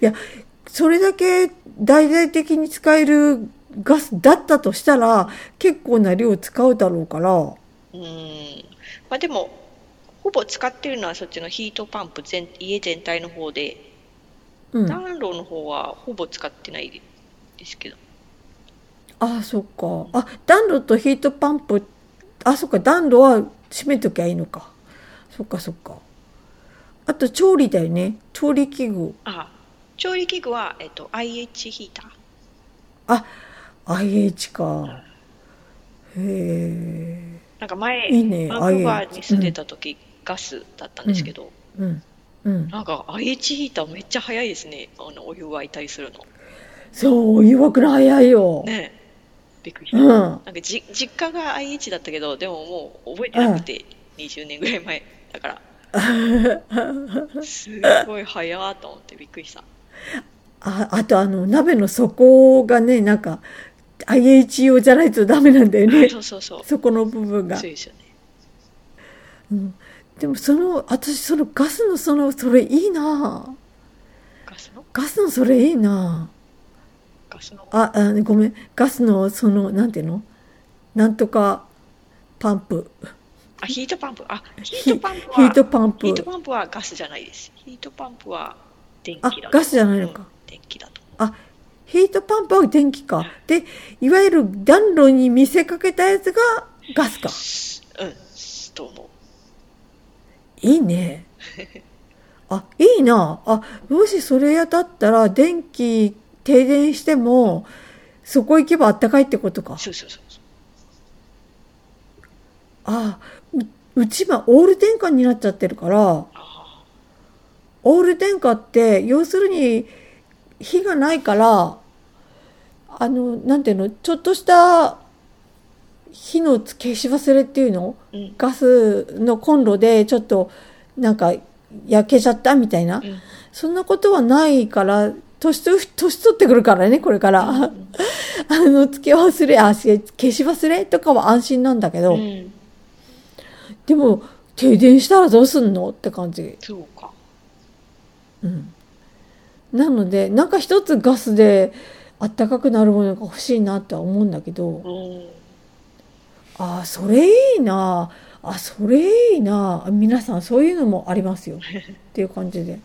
や、それだけ大々的に使えるガスだったとしたら、結構な量使うだろうから。うん。まあでも、ほぼ使ってるのはそっちのヒートパンプ全、家全体の方で、うん。暖炉の方はほぼ使ってないですけど。ああ、そっか。あ、暖炉とヒートパンプ、あ、そっか、暖炉は閉めときゃいいのか。そっか、そっか。あと、調理だよね。調理器具。あ、調理器具は、えっと、IH ヒーター。あ、IH か。へえ。なんか前、いいねバンクーバーに住んでた時、ガスだったんですけど、うん。うん。なんか IH ヒーターめっちゃ早いですね。あの、お湯沸いたりするの。そう、弱くない早いよ。ねえ。びっくりした。うん。なんかじ実家が IH だったけど、でももう覚えてなくて、20年ぐらい前だから。すごい早ーと思ってびっくりした。あ、あとあの、鍋の底がね、なんか、IH 用じゃないとダメなんだよね。そうそうそう。そこの部分がそう。ですよね。うん。でもその、私そのガスのその、それいいなガスの？ガスのそれいいなガスの？あ、あ、ごめん。ガスのその、なんていうの？なんとかパンプ。あ、ヒートパンプ？あ、ヒートパンプは、ヒートパンプヒートパンプはガスじゃないです。ヒートパンプは電あ気だ、と。ガスじゃないのかうん。電気だと。あ、ヒートパンプは電気か。で、いわゆる暖炉に見せかけたやつがガスか。うん、と思う。いいね。あ、いいな。あ、もしそれやだったら、電気停電しても、そこ行けばあったかいってことか。そうそうそうそう。あ、ううちはオール電化になっちゃってるから、あオール電化って、要するに、火がないから、あの、なんていうの、ちょっとした火の消し忘れっていうの？ーうん。ガスのコンロでちょっと、なんか、焼けちゃったみたいな？うん。そんなことはないから、年取ってくるからね、これから。あの、付け忘れ、あ、消し忘れとかは安心なんだけど、うん。でも、停電したらどうすんのって感じ。そうか。うん。なので、なんか一つガスであったかくなるものが欲しいなっては思うんだけど、うん。ああ、それいいな。あ、それいいな。皆さんそういうのもありますよ。*laughs* っていう感じで。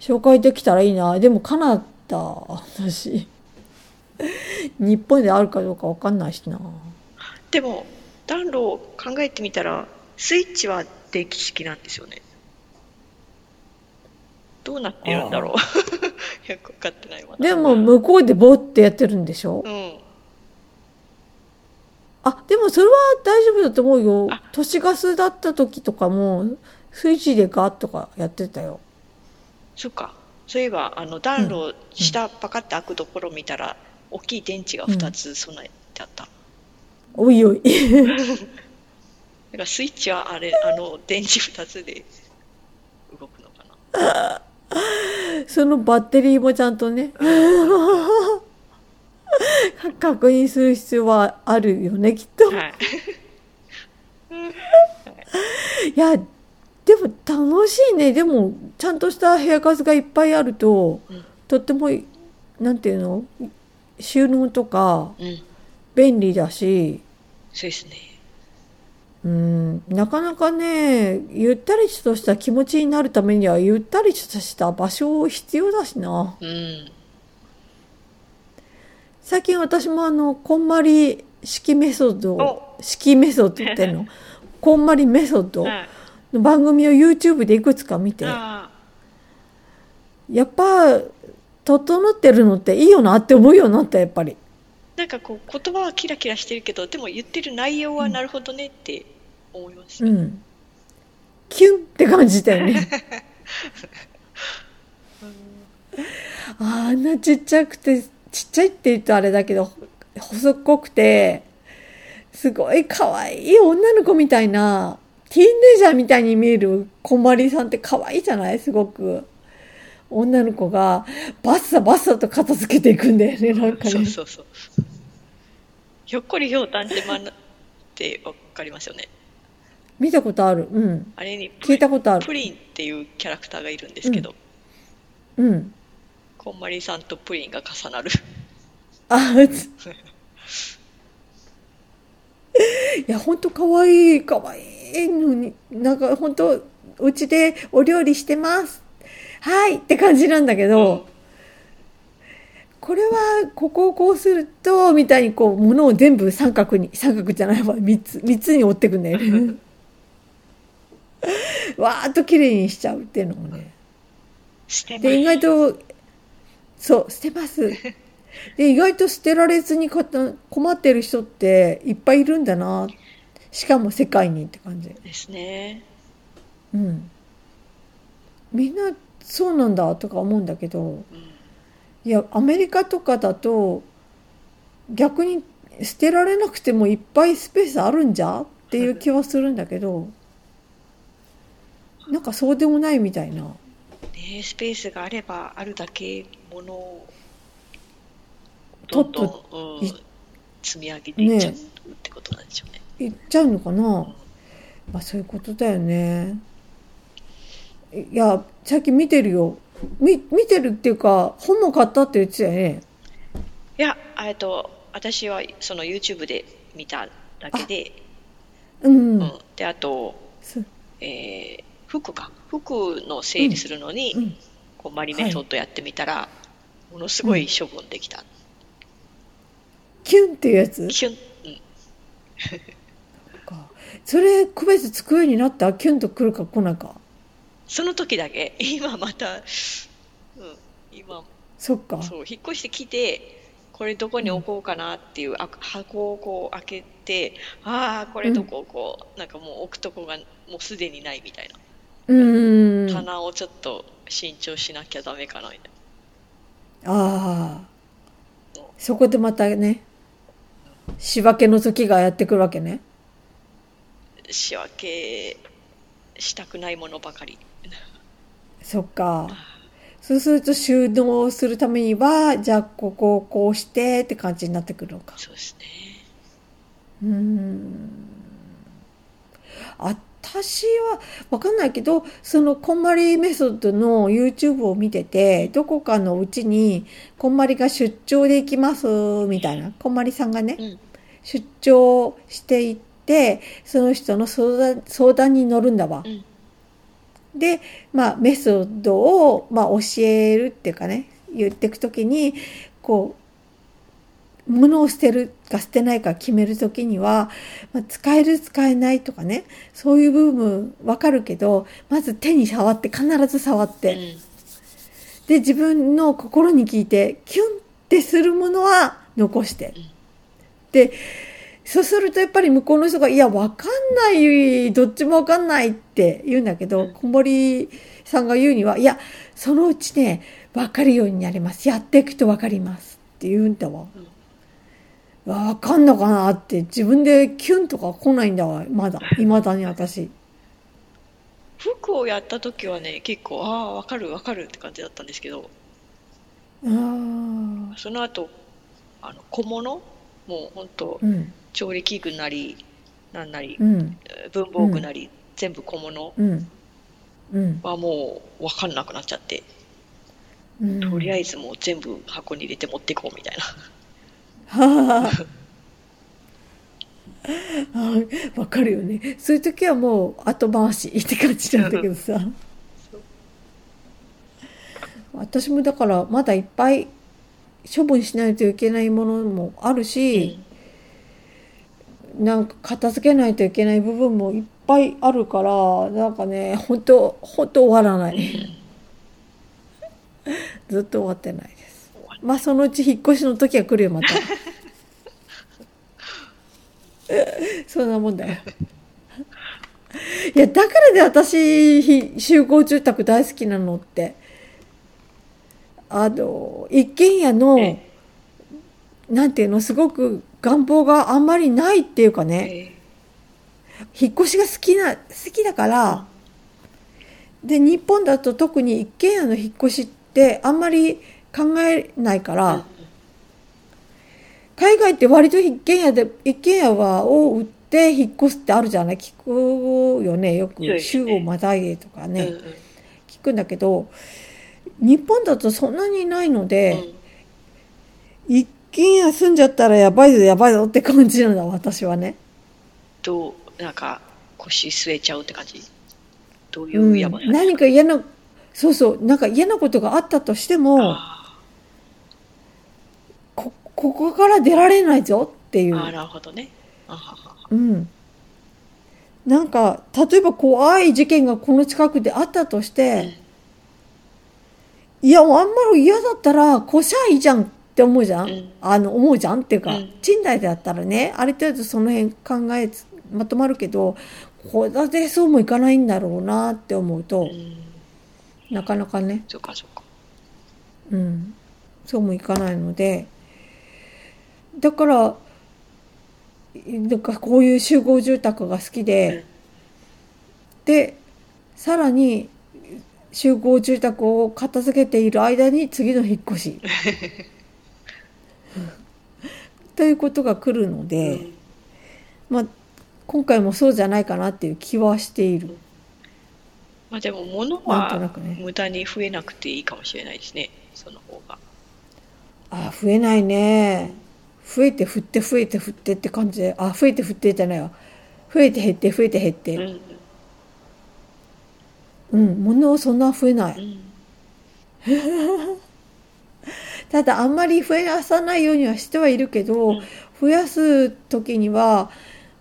紹介できたらいいな。でもカナダ、私。日本であるかどうかわかんないしな。でも、暖炉を考えてみたら、スイッチは電気式なんですよね。どうなってるんだろう。*laughs* よく分かってないわ。でも向こうでボーってやってるんでしょ？うん。あ、でもそれは大丈夫だと思うよあ。都市ガスだった時とかも、スイッチでガッとかやってたよ。そっか。そういえば、あの、暖炉、下パカって開くところ見たら、大きい電池が2つ備えてあった。おいおい。だからスイッチはあれ、あの、電池2つで動くのかな。*laughs* そのバッテリーもちゃんとね、*laughs* 確認する必要はあるよね、きっと。はい。*laughs* いや、でも楽しいね。でも、ちゃんとした部屋数がいっぱいあると、うんとっても、なんていうの？収納とかうん。便利だし、そうですね。うん、なかなかね、ゆったりとした気持ちになるためには、ゆったりとした場所必要だしな。うん。最近私もあの、こんまり式メソッドお、式メソッドっての？*laughs* こんまりメソッドはい。の番組を YouTube でいくつか見て、あやっぱ、整ってるのっていいよなって思うようになった、やっぱり。ーなんかこう、言葉はキラキラしてるけど、でも言ってる内容はなるほどねって思います。うん。キュンって感じだよね。あ *laughs* あんなちっちゃくて、ちっちゃいって言うとあれだけど、細っこくて、すごい可愛い女の子みたいな、ティーンネイジャーみたいに見えるこんまりさんって可愛いじゃない？すごく。女の子がバッサバッサと片付けていくんだよね、なんかね。そうそうそう。ひょっこりひょうたんってまんってわかりますよね。見たことある？うん。あれに聞いたことある。プリンっていうキャラクターがいるんですけど、うんこんまりさんとプリンが重なる。あつ。いやほんとかわいいかわいいのになんかほんとうちでお料理してます。はいって感じなんだけど、これはここをこうするとみたいにこうものを全部三角に三角じゃないわ三つ三つに折ってくんだよね。*laughs* わーっと綺麗にしちゃうっていうのもね。で意外とそう捨てます。*laughs* で意外と捨てられずに困ってる人っていっぱいいるんだな。しかも世界にって感じ。ですね。うん。みんなそうなんだとか思うんだけどうん。いやアメリカとかだと逆に捨てられなくてもいっぱいスペースあるんじゃ？っていう気はするんだけど *laughs* なんかそうでもないみたいな。ねスペースがあればあるだけものをどんどとん、うんい積み上げていっちゃうってことなんでしょうね。いっちゃうのかな？まあそういうことだよね。いやさっき見てるよ。み見てるっていうか本も買ったって言ってたよね。いやえっと私はその YouTube で見ただけで。うん、うん、であと、そえー服か。服の整理するのに、うん。こうマリメソッドやってみたら、ものすごい処分できた、キュンっていうやつ？キュン、うん、か。それ区別つくようになった？キュンと来るか来ないか。その時だけ。今また、うん、今そっか。そう。引っ越してきてこれどこに置こうかなっていうあ箱をこう開けてああこれどここう、なんかもう置くとこがもうすでにないみたいな、うーん。あ棚をちょっと新調しなきゃダメかなみたいあそこでまたね仕分けの時がやってくるわけね。な仕分けしたくないものばかり。そっか。そうすると収納するためにはじゃあここをこうしてって感じになってくるのか。そうですね。うーん私は分かんないけどそのこんまりメソッドの YouTube を見ててどこかのうちにこんまりが出張で行きますみたいなこんまりさんがねうん出張していってその人の相談相談に乗るんだわう。んで、まあ、メソッドを、まあ、教えるっていうかね言っていくときにこう物を捨てるか捨てないか決めるときには、まあ、使える使えないとかねそういう部分わかるけどまず手に触って必ず触って、で自分の心に聞いてキュンってするものは残して、うん。でそうするとやっぱり向こうの人が「いやわかんないどっちもわかんない」って言うんだけど、うん。小森さんが言うには「いやそのうちねわかるようになります。やっていくとわかります」って言うんだわ。わかんのかなって自分でキュンとか来ないんだわまだ。いまだに私。服をやった時はね結構ああ分かる分かるって感じだったんですけど。ああその後あの小物？もう本当うん。調理器具なりなんなりうん。文房具なり、全部小物うん。うん。はもう分かんなくなっちゃって、うん。とりあえずもう全部箱に入れて持っていこうみたいな。はあ、*laughs* わかるよね。そういう時はもう後回しって感じなんだけどさ。私もだからまだいっぱい処分しないといけないものもあるし、なんか片付けないといけない部分もいっぱいあるから、なんかね、本当本当終わらない。ずっと終わってない。まあそのうち引っ越しの時は来るよ、また。*laughs* そんなもんだよ。いや、だからで私、ひ集合住宅大好きなのって。あの、一軒家の、えなんていうの、すごく願望があんまりないっていうかね、え引っ越しが好きな、好きだから、で、日本だと特に一軒家の引っ越しってあんまり考えないから、海外って割と一軒家で、一軒家はを売って引っ越すってあるじゃない？聞くよね？よく。週をまたいでとかね。うんうん、聞くんだけど、日本だとそんなにないので、うん、一軒家住んじゃったらやばいぞやばいぞって感じなんだ、私はね。どう、なんか腰据えちゃうって感じ？どういうやばさ、うん、何か嫌な、そうそう、なんか嫌なことがあったとしても、こ、ここから出られないぞっていう。あなるほどね。うん。なんか、例えば怖い事件がこの近くであったとして、うん、いや、あんまり嫌だったら、こしゃいいじゃんって思うじゃん、うん、あの、思うじゃんっていうか、うん、賃貸だったらね、ある程度その辺考え、まとまるけど、こだでそうもいかないんだろうなって思うと、なかなかね。そうかそうか。うん。そうもいかないので、だから、なんかこういう集合住宅が好きで、うん、で、さらに集合住宅を片付けている間に次の引っ越し。*laughs* ということが来るので、うん、まあ今回もそうじゃないかなっていう気はしている。まあでも物は無駄に増えなくていいかもしれないですね、その方が。あ増えないね。増えて振って増えて振ってって感じで、あ、増えて振ってじゃないわ。増えて減って増えて減って。うん、うん、物そんな増えない。うん、*laughs* ただあんまり増やさないようにはしてはいるけど、うん、増やす時には、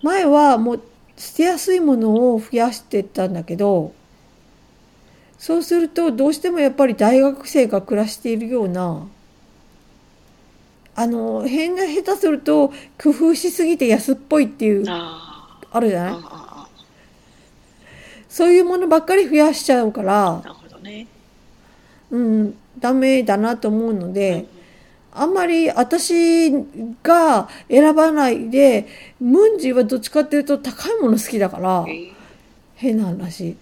前はもう捨てやすいものを増やしてたんだけど、そうするとどうしてもやっぱり大学生が暮らしているような、あの、変な下手すると工夫しすぎて安っぽいっていう、あるじゃない？そういうものばっかり増やしちゃうから、なるほどね。うん、ダメだなと思うので、うんあんまり私が選ばないで、ムンジはどっちかっていうと高いもの好きだから、変な話。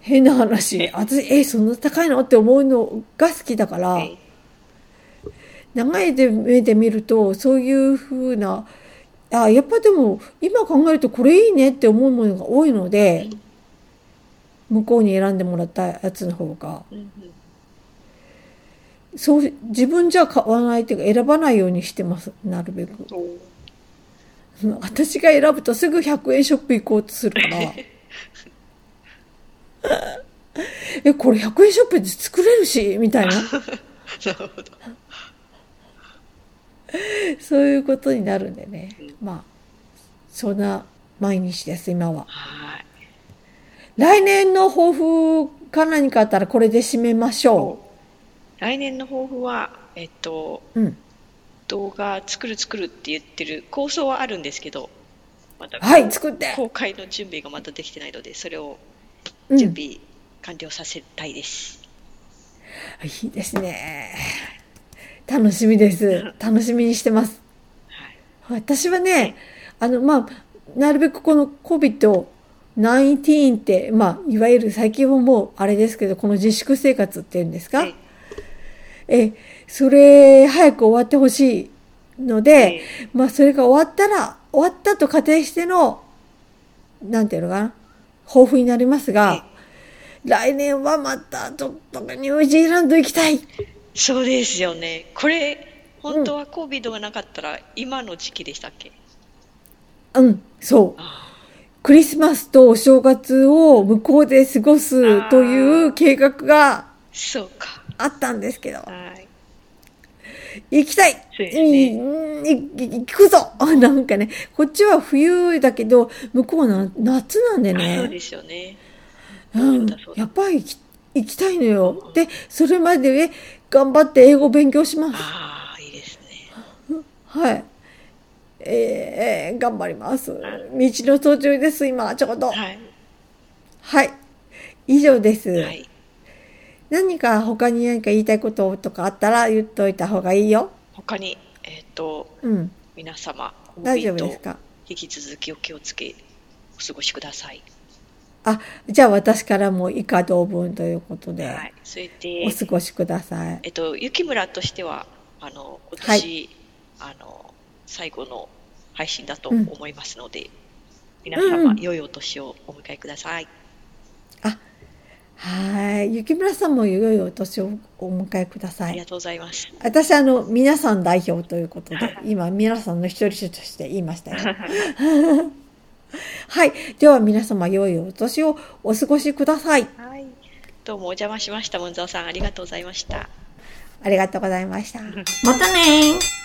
変な話。私、え、そんな高いの？って思うのが好きだから、長い目で見ると、そういうふうな、あ、やっぱでも、今考えるとこれいいねって思うものが多いので、向こうに選んでもらったやつの方が。そう、自分じゃ買わないっていうか選ばないようにしてます。なるべく。私が選ぶとすぐ100円ショップ行こうとするから。*laughs* え、これ100円ショップで作れるし、みたいな。*laughs* なるほど。*laughs* そういうことになるんでね。うん、まあ、そんな毎日です、今は。はい。来年の抱負か何かあったらこれで締めましょう。来年の抱負は、えっと、うん、動画作る作るって言ってる構想はあるんですけど、まだ、はい、作って公開の準備がまだできてないので、それを準備完了させたいです。うん、いいですね。楽しみです。楽しみにしてます。はい、私はね、あの、まあ、なるべくこの COVID-19 って、まあ、いわゆる最近はもうあれですけど、この自粛生活っていうんですか、はい。え、それ、早く終わってほしいので、まあ、それが終わったら、終わったと仮定しての、なんていうのかな、抱負になりますが、来年はまた、ちょっとニュージーランド行きたい。そうですよね。これ、本当は COVID がなかったら、今の時期でしたっけ？うん、そう。クリスマスとお正月を向こうで過ごすという計画が、そうか。あったんですけど。はい。行きたい、ね、行くぞ *laughs* なんかね、こっちは冬だけど、向こうは夏なんでね。そうですよね。うん。やっぱり行き行きたいのよ。で、それまで頑張って英語勉強します。ああ、いいですね。はい。えー、頑張ります。道の途中です、今、ちょうど。はい。はい。以上です。はい。何か他に何か言いたいこととかあったら言っといた方がいいよ。他に、えっ、ー、と、うん、皆様、大丈夫ですか？引き続きお気をつけ、お過ごしください。あ、じゃあ私からも以下同文ということで、はい、それで、お過ごしください。えっと、雪村としては、あの、今年、はい、あの、最後の配信だと思いますので、うん、皆様、うん、良いお年をお迎えください。あ、はい。雪村さんも良いお年をお迎えください。ありがとうございます。私、あの、皆さん代表ということで、*laughs* 今、皆さんの一人として言いましたよ。*laughs* *laughs* *laughs* はい。では、皆様、良いお年をお過ごしください。はい。どうもお邪魔しました。文蔵さん、ありがとうございました。ありがとうございました。またね